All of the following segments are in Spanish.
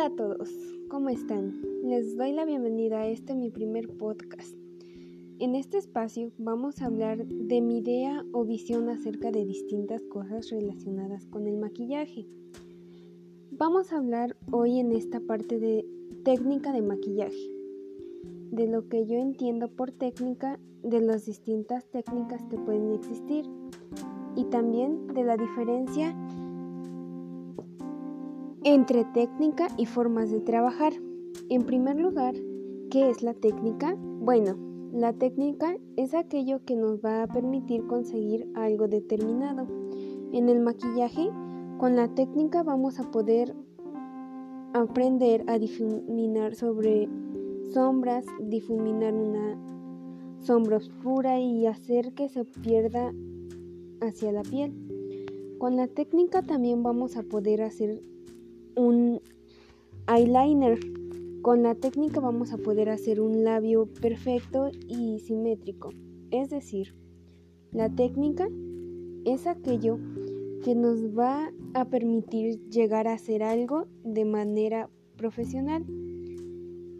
Hola a todos, ¿cómo están? Les doy la bienvenida a este mi primer podcast. En este espacio vamos a hablar de mi idea o visión acerca de distintas cosas relacionadas con el maquillaje. Vamos a hablar hoy en esta parte de técnica de maquillaje, de lo que yo entiendo por técnica, de las distintas técnicas que pueden existir y también de la diferencia entre técnica y formas de trabajar. En primer lugar, ¿qué es la técnica? Bueno, la técnica es aquello que nos va a permitir conseguir algo determinado. En el maquillaje, con la técnica vamos a poder aprender a difuminar sobre sombras, difuminar una sombra oscura y hacer que se pierda hacia la piel. Con la técnica también vamos a poder hacer un eyeliner. Con la técnica vamos a poder hacer un labio perfecto y simétrico. Es decir, la técnica es aquello que nos va a permitir llegar a hacer algo de manera profesional.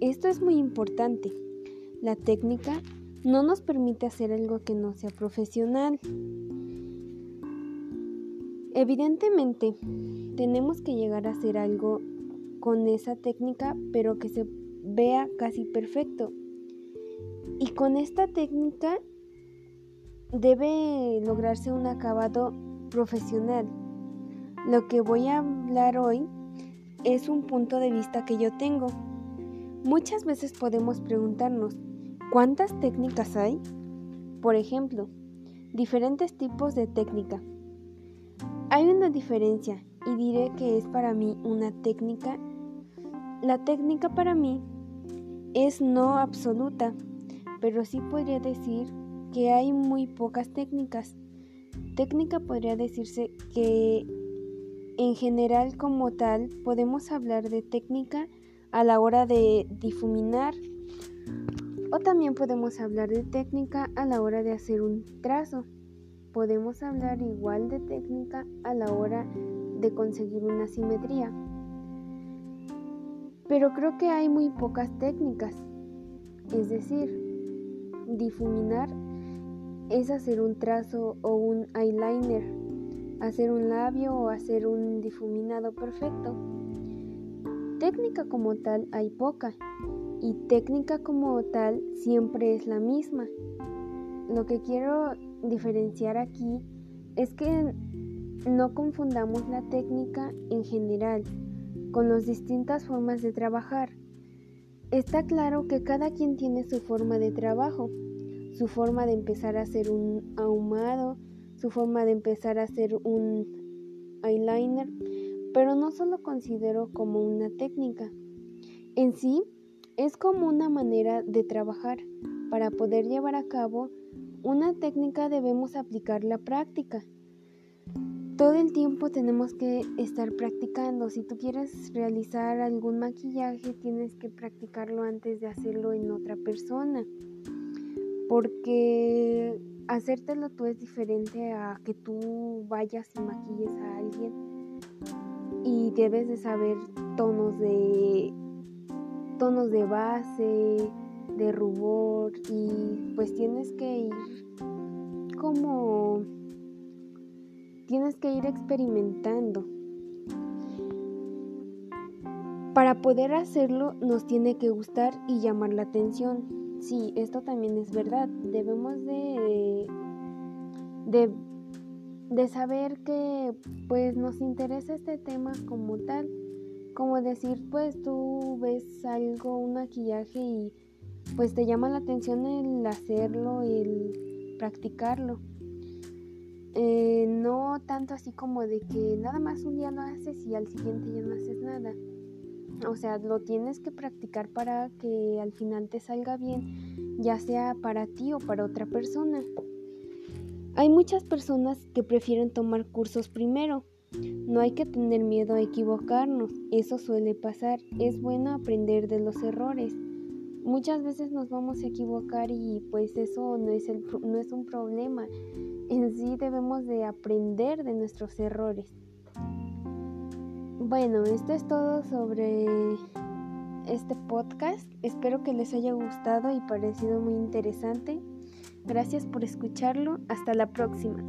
Esto es muy importante. La técnica no nos permite hacer algo que no sea profesional. Evidentemente, tenemos que llegar a hacer algo con esa técnica, pero que se vea casi perfecto. Y con esta técnica debe lograrse un acabado profesional. Lo que voy a hablar hoy es un punto de vista que yo tengo. Muchas veces podemos preguntarnos, ¿cuántas técnicas hay? Por ejemplo, diferentes tipos de técnica. Hay una diferencia y diré que es para mí una técnica. La técnica para mí es no absoluta, pero sí podría decir que hay muy pocas técnicas. Técnica podría decirse que en general como tal podemos hablar de técnica a la hora de difuminar o también podemos hablar de técnica a la hora de hacer un trazo podemos hablar igual de técnica a la hora de conseguir una simetría. Pero creo que hay muy pocas técnicas. Es decir, difuminar es hacer un trazo o un eyeliner, hacer un labio o hacer un difuminado perfecto. Técnica como tal hay poca y técnica como tal siempre es la misma. Lo que quiero diferenciar aquí es que no confundamos la técnica en general con las distintas formas de trabajar. Está claro que cada quien tiene su forma de trabajo, su forma de empezar a hacer un ahumado, su forma de empezar a hacer un eyeliner, pero no solo considero como una técnica. En sí, es como una manera de trabajar para poder llevar a cabo una técnica debemos aplicar la práctica. Todo el tiempo tenemos que estar practicando. Si tú quieres realizar algún maquillaje, tienes que practicarlo antes de hacerlo en otra persona. Porque hacértelo tú es diferente a que tú vayas y maquilles a alguien. Y debes de saber tonos de tonos de base, de rubor y pues tienes que ir como tienes que ir experimentando. Para poder hacerlo nos tiene que gustar y llamar la atención. Sí, esto también es verdad. Debemos de, de, de saber que pues nos interesa este tema como tal. Como decir, pues tú ves algo, un maquillaje y pues te llama la atención el hacerlo, el practicarlo. Eh, no tanto así como de que nada más un día lo haces y al siguiente ya no haces nada. O sea, lo tienes que practicar para que al final te salga bien, ya sea para ti o para otra persona. Hay muchas personas que prefieren tomar cursos primero. No hay que tener miedo a equivocarnos, eso suele pasar. Es bueno aprender de los errores muchas veces nos vamos a equivocar y pues eso no es, el, no es un problema. En sí debemos de aprender de nuestros errores. Bueno, esto es todo sobre este podcast. Espero que les haya gustado y parecido muy interesante. Gracias por escucharlo. Hasta la próxima.